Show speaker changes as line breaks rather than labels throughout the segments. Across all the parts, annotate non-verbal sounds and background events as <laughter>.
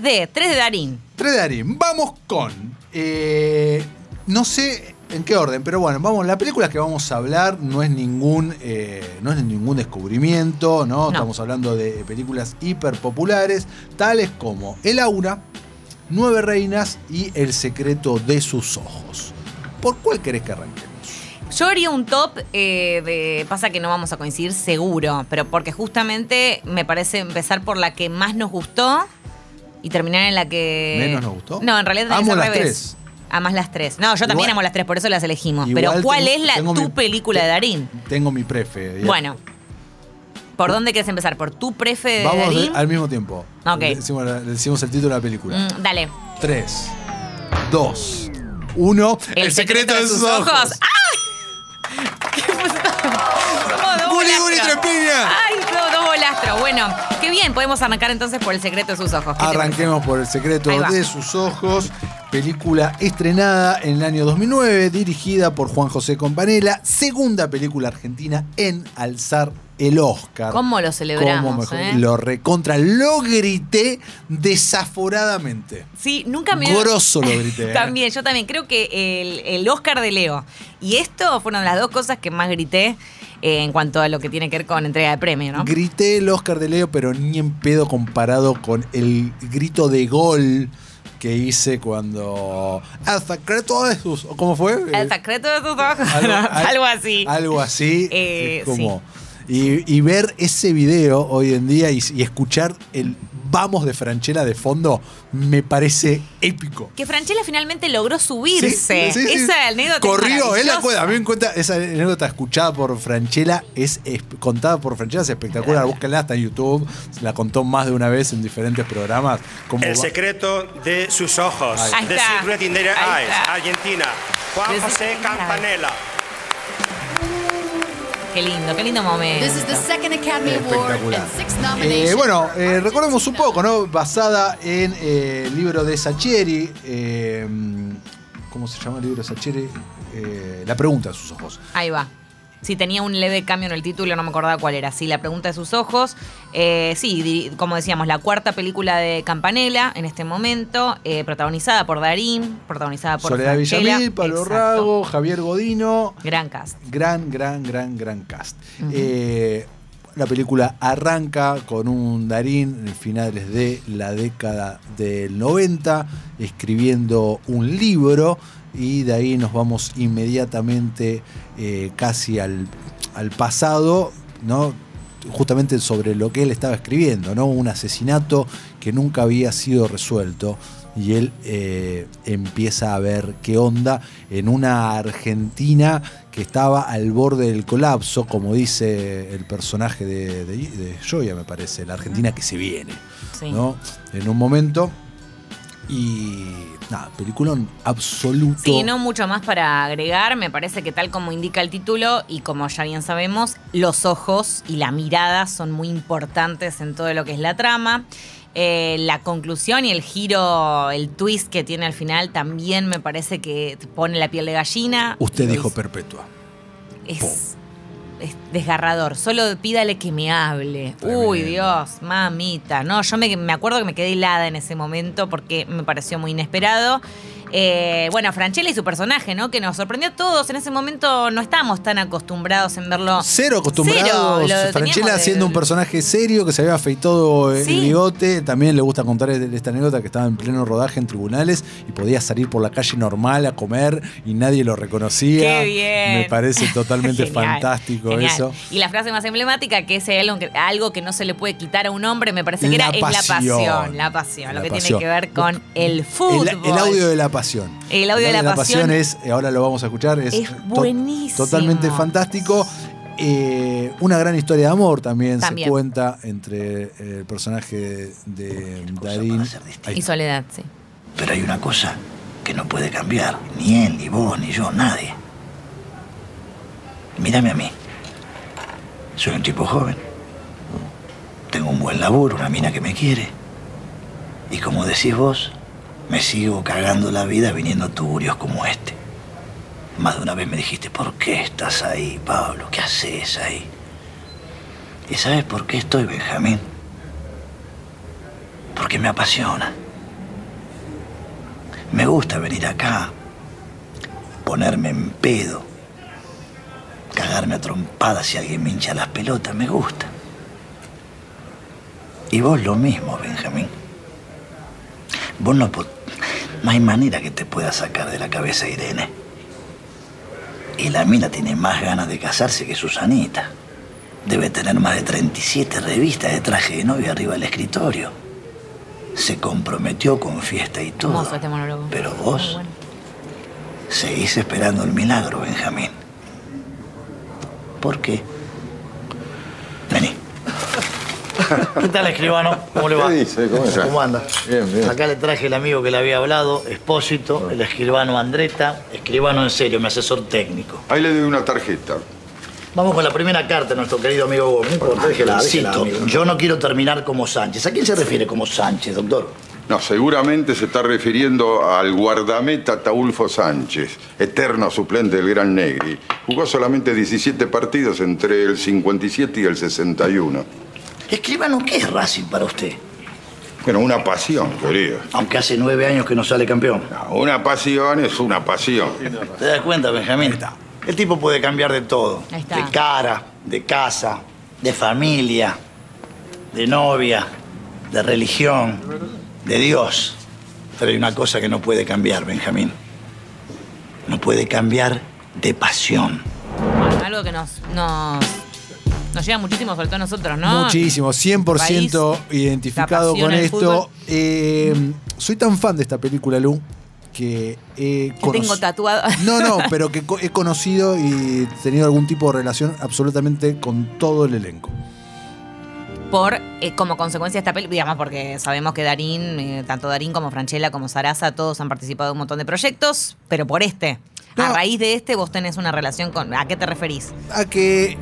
3 de, 3 de Darín.
3 de Darín. Vamos con. eh, no sé en qué orden, pero bueno, vamos. La película que vamos a hablar no es ningún, eh, no es ningún descubrimiento, ¿no?
No.
Estamos hablando de películas hiper populares, tales como El Aura, Nueve Reinas y El secreto de sus ojos. ¿Por cuál querés que arranquemos?
Yo haría un top eh, de. Pasa que no vamos a coincidir seguro, pero porque justamente me parece empezar por la que más nos gustó y terminar en la que.
¿Menos nos gustó?
No, en realidad
Amo
al
las
revés.
tres.
Amas las tres. No, yo también
Igual-
amo las tres, por eso las elegimos.
Igual
pero ¿cuál
tengo-
es la
tengo
tu
mi-
película de Darín?
Tengo mi prefe. digamos.
Bueno. ¿Por dónde quieres empezar? ¿Por tu prefe de
Vamos
Darín?
al mismo tiempo.
Ok.
Le decimos, la- le decimos el título de la película.
Mm, dale.
3, 2, 1. El, secreto, de sus ojos.
¡Ah! <laughs> ¿Qué pasó? Dos
Guli, Guli.
Ay, no, dos bolastros. Bueno, qué bien. Podemos arrancar entonces por el secreto de sus ojos. ¿Qué te
Arranquemos por el secreto de sus ojos. Película estrenada en el año 2009, dirigida por Juan José Companela. Segunda película argentina en alzar el Oscar.
¿Cómo lo celebramos,
Cómo mejor-
eh?
Lo recontra, lo grité desaforadamente.
Sí, nunca me.
Grosso lo grité. <laughs> ¿eh?
También, yo también. Creo que el, el Oscar de Leo y esto fueron las dos cosas que más grité eh, en cuanto a lo que tiene que ver con entrega de premio, ¿no?
Grité el Oscar de Leo, pero ni en pedo comparado con el grito de gol que hice cuando. El secreto de sus. ¿Cómo fue?
El secreto de sus ojos.
Algo- <laughs>
Algo, así.
Algo así.
Eh,
como, y, y ver ese video hoy en día y, y escuchar el vamos de Franchella de fondo me parece épico.
Que Franchella finalmente logró subirse.
Sí, sí, sí.
Esa anécdota. es
Corrió, él la cuenta. A mí me cuenta, esa anécdota escuchada por Franchella, es, es- contada por Franchella, es espectacular. Búsquenla, está en YouTube. Se la contó más de una vez en diferentes programas. Como
El
va-
secreto de sus ojos.
Ahí
The. Secret in Their
Ahí
Eyes.
está.
Argentina. Juan José Campanella.
Qué lindo, qué lindo momento.
This is the second Academy Award
Espectacular.
and six
Eh,
nominations.
bueno, eh, recordemos un poco, ¿no? Basada en eh, el libro de Sacheri. eh, ¿Cómo se llama el libro de Sacheri? Eh, la pregunta de sus ojos.
Ahí va. Sí, tenía un leve cambio en el título, no me acordaba cuál era. Sí, La pregunta de sus ojos. Eh, sí, como decíamos, la cuarta película de Campanella en este momento, eh, protagonizada por Darín, protagonizada por
Soledad
Franchella.
Villamil, Pablo
Exacto.
Rago, Javier Godino.
Gran cast.
Gran, gran, gran, gran cast. Eh, la película arranca con un Darín en finales de la década del 90, escribiendo un libro y de ahí nos vamos inmediatamente eh, casi al, al pasado, ¿no? justamente sobre lo que él estaba escribiendo, ¿no? un asesinato que nunca había sido resuelto y él eh, empieza a ver qué onda en una Argentina que estaba al borde del colapso, como dice el personaje de, de, de Joya, me parece, la Argentina que se viene,
Sí.
¿no? En un momento. Y nada, peliculón absoluto.
Sí, no mucho más para agregar. Me parece que tal como indica el título y como ya bien sabemos, los ojos y la mirada son muy importantes en todo lo que es la trama. Eh, la conclusión y el giro, el twist que tiene al final también me parece que pone la piel de gallina.
Usted dijo perpetua.
es, es desgarrador. Solo pídale que me hable.
Tremendo.
Uy, Dios, mamita. No, yo me, me acuerdo que me quedé helada en ese momento porque me pareció muy inesperado. Eh, bueno, Franchella y su personaje, ¿no? Que nos sorprendió a todos. En ese momento no estábamos tan acostumbrados en verlo.
Cero acostumbrados.
Cero,
Franchella siendo un personaje serio que se había afeitado el bigote. También le gusta contar esta anécdota que estaba en pleno rodaje en tribunales y podía salir por la calle normal a comer y nadie lo reconocía.
¡Qué bien!
Me parece totalmente <laughs>
Genial,
fantástico
genial.
eso.
Y la frase más emblemática, que es algo que, algo que no se le puede quitar a un hombre, me parece que
La
era es la
pasión.
pasión. La pasión, lo que
pasión.
tiene que ver con el fútbol.
El, el audio de la pasión.
El audio de la pasión
es, eh, ahora lo vamos a escuchar, es,
es
to-
buenísimo.
totalmente fantástico. Eh, una gran historia de amor también,
También.
se cuenta entre eh, el personaje de Darín.
Y Soledad, sí.
Pero hay una cosa que no puede cambiar, ni él, ni vos, ni yo, nadie. Mírame a mí. Soy un tipo joven. Tengo un buen laburo, una mina que me quiere. Y como decís vos, me sigo cagando la vida viniendo a tuburios como este. Más de una vez me dijiste, ¿por qué estás ahí, Pablo? ¿Qué haces ahí? ¿Y sabes por qué estoy, Benjamín? Porque me apasiona. Me gusta venir acá, ponerme en pedo, cagarme a trompadas si alguien me hincha las pelotas, me gusta. Y vos lo mismo, Benjamín. Vos no, no hay manera que te pueda sacar de la cabeza Irene. Y la mina tiene más ganas de casarse que Susanita. Debe tener más de 37 revistas de traje de novia arriba del escritorio. Se comprometió con fiesta y todo.
Hermoso este monólogo.
Pero vos
bueno.
seguís esperando el milagro, Benjamín. ¿Por qué? ¿Qué tal, escribano? ¿Cómo le va?
¿Qué dice? ¿Cómo está?
¿Cómo anda?
Bien, bien.
Acá le traje el amigo que le había hablado, Espósito, el escribano Andreta, escribano en serio, mi asesor técnico.
Ahí le doy una tarjeta.
Vamos con la primera carta, nuestro querido amigo Gómez.
déjela, déjela, amigo.
yo no quiero terminar como Sánchez. ¿A quién se refiere como Sánchez, doctor?
No, seguramente se está refiriendo al guardameta Taulfo Sánchez, eterno suplente del Gran Negri. Jugó solamente 17 partidos entre el 57 y el 61.
Escribano, ¿qué es Racing para usted?
Bueno, una pasión, querido.
Aunque hace nueve años que no sale campeón.
No, Una pasión es una pasión.
¿Te das cuenta, Benjamín? El tipo puede cambiar de todo.
Ahí está.
De cara, de casa, de familia, de novia, de religión, de Dios. Pero hay una cosa que no puede cambiar, Benjamín. No puede cambiar de pasión.
Algo que nos, nos, nos llega muchísimo, sobre todo a nosotros, ¿no?
Muchísimo, 100%
País,
identificado con esto. Eh, soy tan fan de esta película, Lu, que he
Que tengo tatuado. <laughs>
No, no, pero que co- he conocido y tenido algún tipo de relación absolutamente con todo el elenco.
Por eh, como consecuencia de esta película, digamos, porque sabemos que Darín, eh, tanto Darín como Franchella como Sarasa, todos han participado en un montón de proyectos, pero por este. A raíz de este vos tenés una relación con... ¿A qué te referís?
A que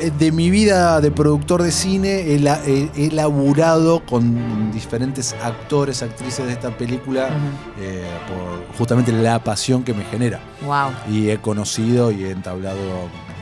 eh, de mi vida de productor de cine he, la- he- he laburado con diferentes actores, actrices de esta película eh, por justamente la pasión que me genera.
Wow.
Y he conocido y he entablado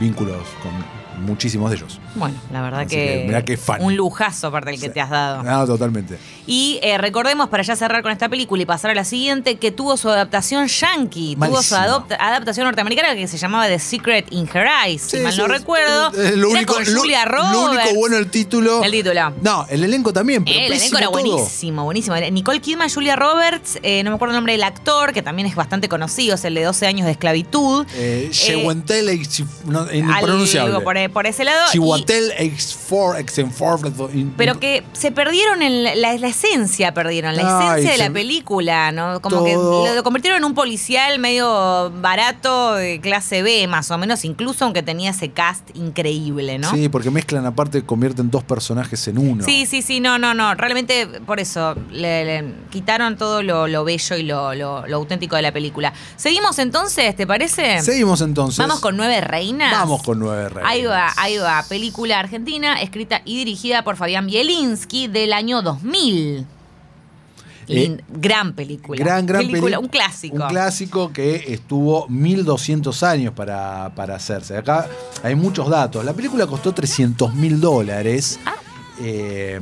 vínculos con muchísimos de ellos.
Bueno, la verdad
Así
que,
que mirá qué fan.
un lujazo aparte del que te has dado.
Ah, totalmente.
Y eh, recordemos, para ya cerrar con esta película y pasar a la siguiente, que tuvo su adaptación yankee. Tuvo su adaptación norteamericana que se llamaba The Secret in Her Eyes, si mal no
sí,
recuerdo.
eh, Lo único,
con
lo-
Julia
lo único
Roberts.
bueno el título.
El título.
No, el elenco también. Pero
Eh, el elenco era
todo.
buenísimo, buenísimo. Nicole Kidman, Julia Roberts, eh, no me acuerdo el nombre del actor, que también es bastante conocido, es el de 12 años de esclavitud.
Eh, Shewentel Ex- no, impronunciable.
Por, por ese lado.
Chihuatel X4, X4. in-
pero que se perdieron en la, la- la esencia, perdieron, la
Ay,
esencia de la película, ¿no? Como
Todo.
que lo, lo convirtieron en un policial medio barato de clase B, más o menos, incluso aunque tenía ese cast increíble, ¿no?
Sí, porque mezclan aparte, convierten dos personajes en uno.
Sí, sí, sí, no, no, no. Realmente por eso le, le quitaron todo lo, lo bello y lo, lo- lo auténtico de la película. Seguimos entonces, ¿te parece?
Seguimos entonces.
Vamos con Nueve Reinas.
Vamos con Nueve Reinas.
Ahí va, ahí va. Película argentina, escrita y dirigida por Fabián Bielinski del año 2000. Lin- gran película.
Eh, Gran, gran
película.
peli-
Un clásico.
Un clásico que estuvo 1200 años para, para hacerse. Acá hay muchos datos. La película costó 300 mil dólares.
Ah.
Eh,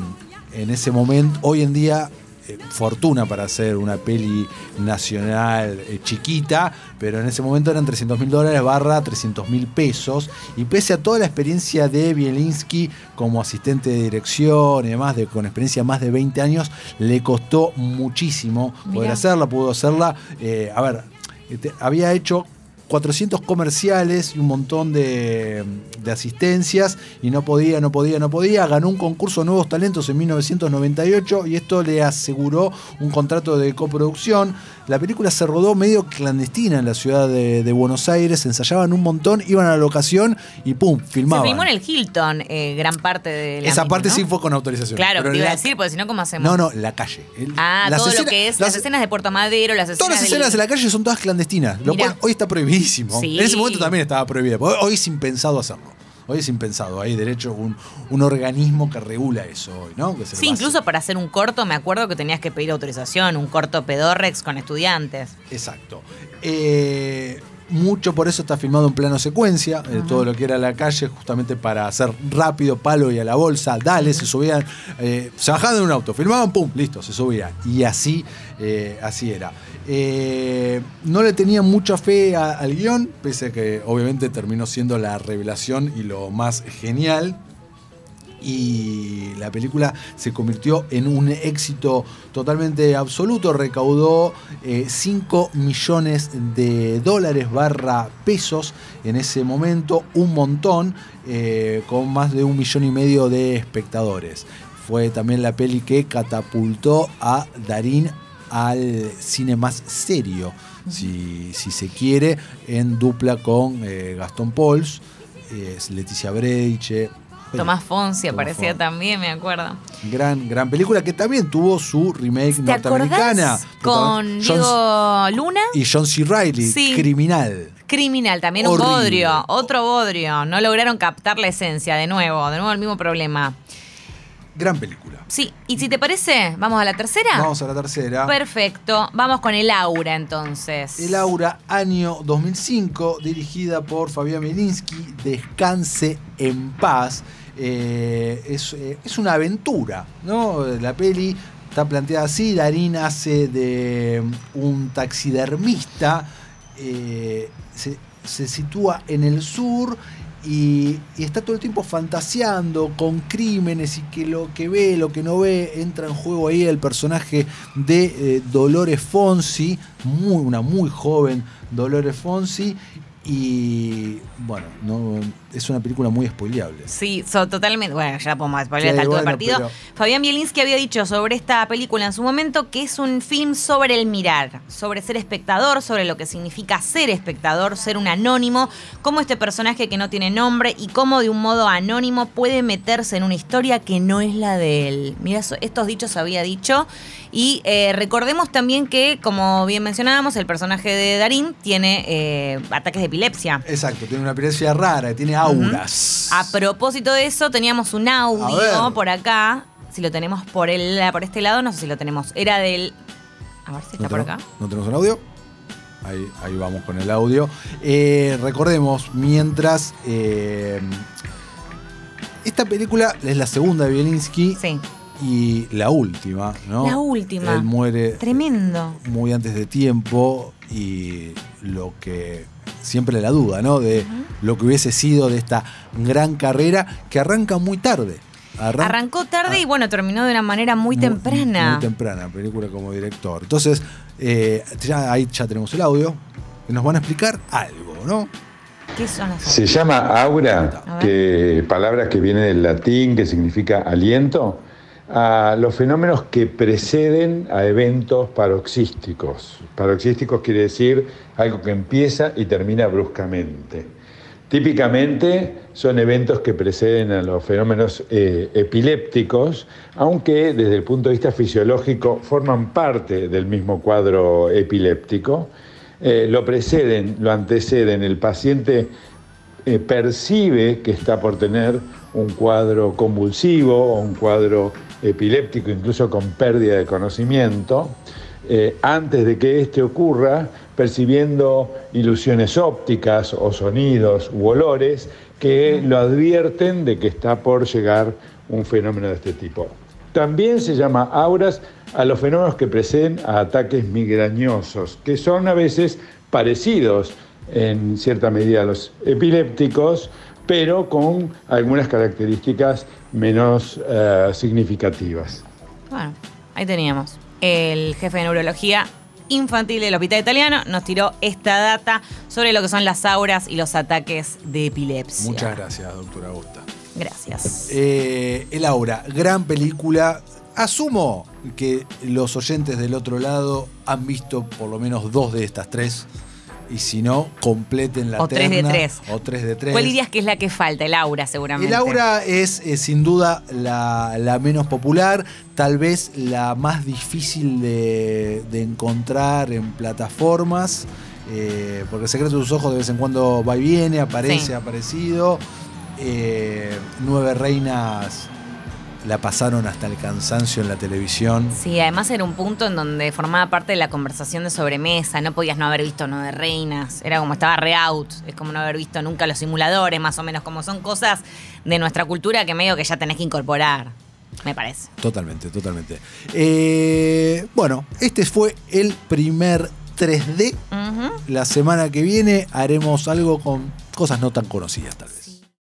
en ese momento, hoy en día, eh, fortuna para hacer una peli nacional eh, chiquita, pero en ese momento eran 300 mil dólares barra 300 mil pesos. Y pese a toda la experiencia de Bielinski como asistente de dirección y demás, de, con experiencia de más de 20 años, le costó muchísimo poder hacerla, pudo hacerla. eh, a ver, este, había hecho 400 comerciales y un montón de, de asistencias y no podía, no podía, no podía. Ganó un concurso de Nuevos Talentos en 1998 y esto le aseguró un contrato de coproducción. La película se rodó medio clandestina en la ciudad de, de Buenos Aires, ensayaban un montón, iban a la locación y ¡pum!
Se
filmaban.
filmó en el Hilton eh, gran parte de la
Esa
misma,
parte
¿no?
sí fue con autorización.
Claro,
pero
te iba a decir, porque si no, ¿cómo hacemos?
No, no, la calle. El-
Ah, todo lo que es las, escenas de Puerto Madero, las escenas
Todas las escenas de la calle son todas clandestinas, lo cual hoy está prohibidísimo.
Sí.
En ese momento también estaba prohibido. Hoy es impensado hacerlo. Hoy es impensado. Hay derecho un, un organismo que regula eso hoy, ¿no? Que se lo
Sí, incluso para hacer un corto me acuerdo que tenías que pedir autorización, un corto pedorrex con estudiantes.
Exacto. Eh, Mucho por eso está filmado en plano secuencia, eh, todo lo que era la calle, justamente para hacer rápido, palo y a la bolsa, dale, se subían, eh, se bajaban de un auto, filmaban, pum, listo, se subían. Y así, eh, así era. No le tenía mucha fe a- al guion, pese a que obviamente terminó siendo la revelación y lo más genial y la película se convirtió en un éxito totalmente absoluto. Recaudó 5 millones de dólares barra pesos en ese momento, un montón, eh, con más de un millón y medio de espectadores. Fue también la peli que catapultó a Darín al cine más serio, si, si se quiere, en dupla con eh, Gastón Pauls, eh, Leticia Breiche.
Tomás Fonsi aparecía también, me acuerdo.
Gran, gran película que también tuvo su remake
¿Te
norteamericana.
Con Diego Luna.
y John C. Reilly,
Sí.
criminal.
Criminal, también un
Horrible.
bodrio, otro bodrio. No lograron captar la esencia, de nuevo, de nuevo el mismo problema.
Gran película.
Sí, y si te parece, vamos a la tercera.
Vamos a la tercera.
Perfecto, vamos con el aura entonces.
El Aura, año 2005, dirigida por Fabián Mielinsky, Descanse en paz. Eh, es, eh, es una aventura, ¿no? La peli está planteada así, Darín hace de un taxidermista, eh, se, se sitúa en el sur y, y está todo el tiempo fantaseando con crímenes y que lo que ve, lo que no ve, entra en juego ahí el personaje de Dolores Fonsi, muy, una muy joven Dolores Fonsi, y bueno, no, es una película muy spoileable.
Sí, so, totalmente. Bueno, ya podemos spoiler
Sí,
hasta el
bueno,
partido.
pero-
Fabián Bielinski había dicho sobre esta película en su momento que es un film sobre el mirar, sobre ser espectador, sobre lo que significa ser espectador, ser un anónimo, cómo este personaje que no tiene nombre y cómo de un modo anónimo puede meterse en una historia que no es la de él. Mira, estos dichos había dicho. Y eh, recordemos también que, como bien mencionábamos, el personaje de Darín tiene eh, ataques de epilepsia.
Exacto, tiene una epilepsia rara, tiene auras.
A propósito de eso, teníamos un audio por acá. Si lo tenemos por el, por este lado, no sé si lo tenemos. Era del. A ver si está
¿No
por acá.
¿No tenemos un audio? Ahí, ahí vamos con el audio. Eh, recordemos, mientras. eh, esta película es la segunda de Bielinski
Sí.
Y la última, ¿no?
La última.
Él muere
Tremendo.
muy antes de tiempo y lo que siempre la duda, ¿no? De lo que hubiese sido de esta gran carrera que arranca muy tarde. Arran-
Arrancó tarde
Ah.
y bueno, terminó de una manera muy, temprana.
Muy temprana, película como director. Entonces, eh, ya, ahí ya tenemos el audio. que Nos van a explicar algo, ¿no?
¿Qué son las
Se llama aura, que palabras que viene del latín, que significa aliento, a los fenómenos que preceden a eventos paroxísticos. Paroxísticos quiere decir algo que empieza y termina bruscamente. Típicamente son eventos que preceden a los fenómenos eh, epilépticos, aunque desde el punto de vista fisiológico forman parte del mismo cuadro epiléptico. Eh, lo preceden, lo anteceden, el paciente eh, percibe que está por tener un cuadro convulsivo o un cuadro epiléptico, incluso con pérdida de conocimiento, eh, antes de que este ocurra, percibiendo ilusiones ópticas o sonidos u olores que lo advierten de que está por llegar un fenómeno de este tipo. También se llama auras a los fenómenos que preceden a ataques migrañosos, que son a veces parecidos en cierta medida a los epilépticos, pero con algunas características menos eh, significativas.
Bueno, ahí teníamos. El jefe de neurología infantil del Hospital Italiano nos tiró esta data sobre lo que son las auras y los ataques de epilepsia.
Muchas gracias, doctora Augusta.
Gracias.
Eh, el Aura, gran película. Asumo que los oyentes del otro lado han visto por lo menos dos de estas tres. Y si no, completen la
O tres de
terna.
tres.
O tres de tres.
¿Cuál dirías que es la que falta? El aura, seguramente.
El Aura es eh, sin duda la, la menos popular, tal vez la más difícil de, de encontrar en plataformas, eh, porque Secreto de sus ojos de vez en cuando va y viene, aparece,
Sí.
ha aparecido. Eh, Nueve Reinas la pasaron hasta el cansancio en la televisión.
Sí, además era un punto en donde formaba parte de la conversación de sobremesa. No podías no haber visto No de Reinas. Era como estaba re out. Es como no haber visto nunca los simuladores, más o menos. Como son cosas de nuestra cultura que medio que ya tenés que incorporar. Me parece.
Totalmente, totalmente. Eh, bueno, este fue el primer 3D.
Ujú.
La semana que viene haremos algo con cosas no tan conocidas, tal vez.